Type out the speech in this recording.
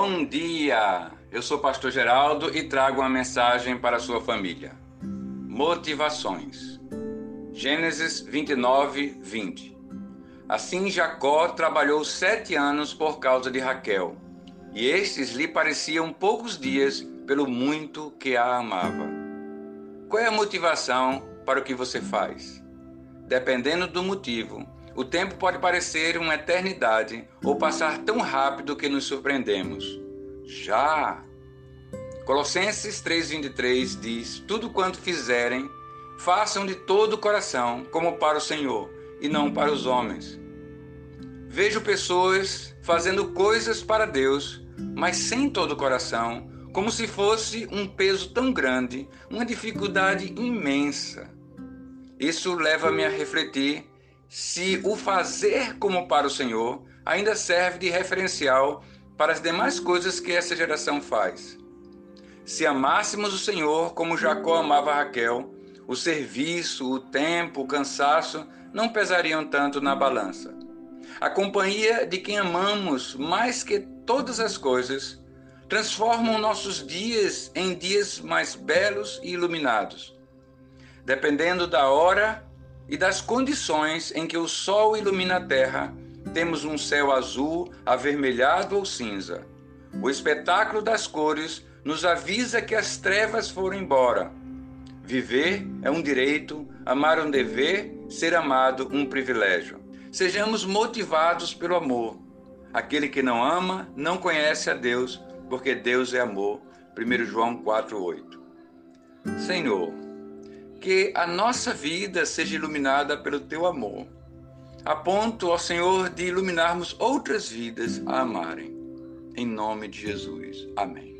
Bom dia! Eu sou Pastor Geraldo e trago uma mensagem para sua família. Motivações. Gênesis 29, 20. Assim Jacó trabalhou sete anos por causa de Raquel, e estes lhe pareciam poucos dias pelo muito que a amava. Qual é a motivação para o que você faz? Dependendo do motivo, o tempo pode parecer uma eternidade ou passar tão rápido que nos surpreendemos. Já! Colossenses 3,23 diz: Tudo quanto fizerem, façam de todo o coração, como para o Senhor, e não para os homens. Vejo pessoas fazendo coisas para Deus, mas sem todo o coração, como se fosse um peso tão grande, uma dificuldade imensa. Isso leva-me a refletir se o fazer como para o Senhor ainda serve de referencial para as demais coisas que essa geração faz. Se amássemos o Senhor como Jacó amava Raquel, o serviço, o tempo, o cansaço não pesariam tanto na balança. A companhia de quem amamos mais que todas as coisas transformam nossos dias em dias mais belos e iluminados. Dependendo da hora e das condições em que o sol ilumina a terra, temos um céu azul, avermelhado ou cinza. O espetáculo das cores nos avisa que as trevas foram embora. Viver é um direito, amar um dever, ser amado um privilégio. Sejamos motivados pelo amor. Aquele que não ama não conhece a Deus, porque Deus é amor. 1 João 4:8. Senhor, que a nossa vida seja iluminada pelo teu amor, a ponto, ó Senhor, de iluminarmos outras vidas a amarem. Em nome de Jesus. Amém.